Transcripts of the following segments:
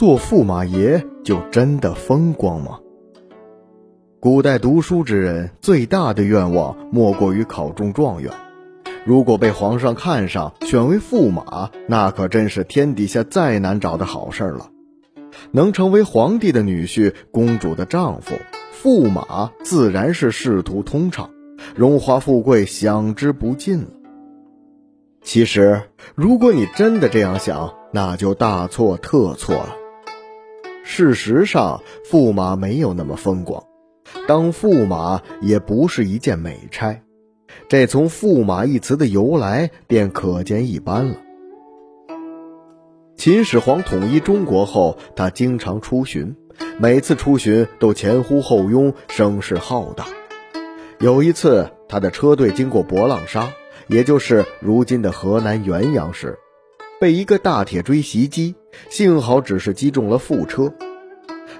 做驸马爷就真的风光吗？古代读书之人最大的愿望莫过于考中状元。如果被皇上看上，选为驸马，那可真是天底下再难找的好事了。能成为皇帝的女婿、公主的丈夫，驸马自然是仕途通畅，荣华富贵享之不尽了。其实，如果你真的这样想，那就大错特错了。事实上，驸马没有那么风光，当驸马也不是一件美差。这从“驸马”一词的由来便可见一斑了。秦始皇统一中国后，他经常出巡，每次出巡都前呼后拥，声势浩大。有一次，他的车队经过博浪沙，也就是如今的河南原阳时，被一个大铁锥袭击，幸好只是击中了副车，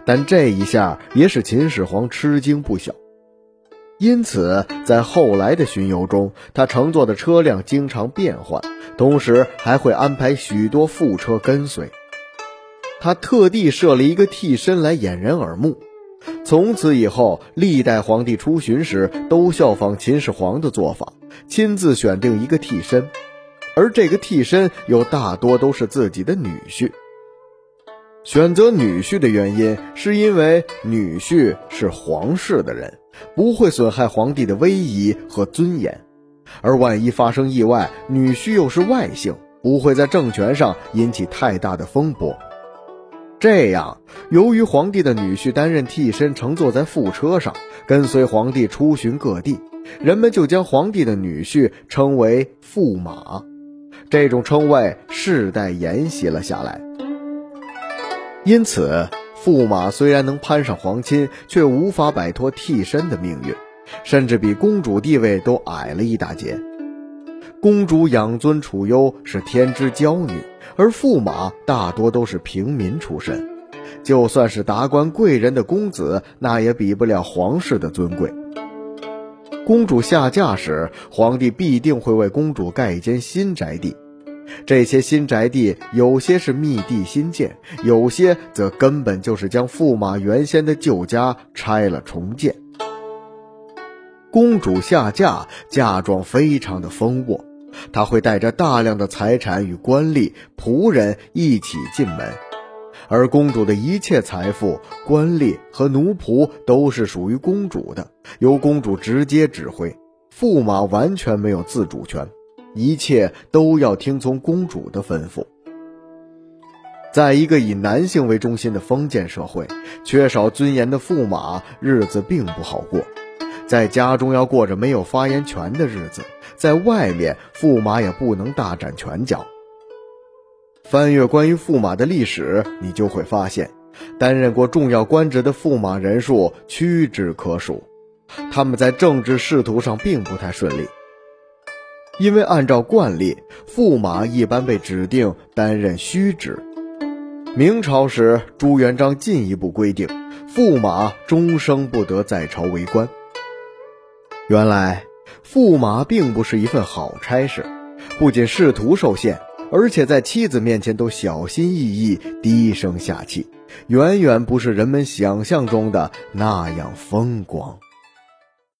但这一下也使秦始皇吃惊不小。因此，在后来的巡游中，他乘坐的车辆经常变换，同时还会安排许多副车跟随。他特地设了一个替身来掩人耳目。从此以后，历代皇帝出巡时都效仿秦始皇的做法，亲自选定一个替身，而这个替身又大多都是自己的女婿。选择女婿的原因，是因为女婿是皇室的人，不会损害皇帝的威仪和尊严；而万一发生意外，女婿又是外姓，不会在政权上引起太大的风波。这样，由于皇帝的女婿担任替身，乘坐在副车上，跟随皇帝出巡各地，人们就将皇帝的女婿称为驸马，这种称谓世代沿袭了下来。因此，驸马虽然能攀上皇亲，却无法摆脱替身的命运，甚至比公主地位都矮了一大截。公主养尊处优是天之娇女，而驸马大多都是平民出身，就算是达官贵人的公子，那也比不了皇室的尊贵。公主下嫁时，皇帝必定会为公主盖一间新宅地。这些新宅地有些是密地新建，有些则根本就是将驸马原先的旧家拆了重建。公主下嫁，嫁妆非常的丰沃，她会带着大量的财产与官吏、仆人一起进门，而公主的一切财富、官吏和奴仆都是属于公主的，由公主直接指挥，驸马完全没有自主权。一切都要听从公主的吩咐。在一个以男性为中心的封建社会，缺少尊严的驸马日子并不好过。在家中要过着没有发言权的日子，在外面驸马也不能大展拳脚。翻阅关于驸马的历史，你就会发现，担任过重要官职的驸马人数屈指可数，他们在政治仕途上并不太顺利。因为按照惯例，驸马一般被指定担任虚职。明朝时，朱元璋进一步规定，驸马终生不得在朝为官。原来，驸马并不是一份好差事，不仅仕途受限，而且在妻子面前都小心翼翼、低声下气，远远不是人们想象中的那样风光。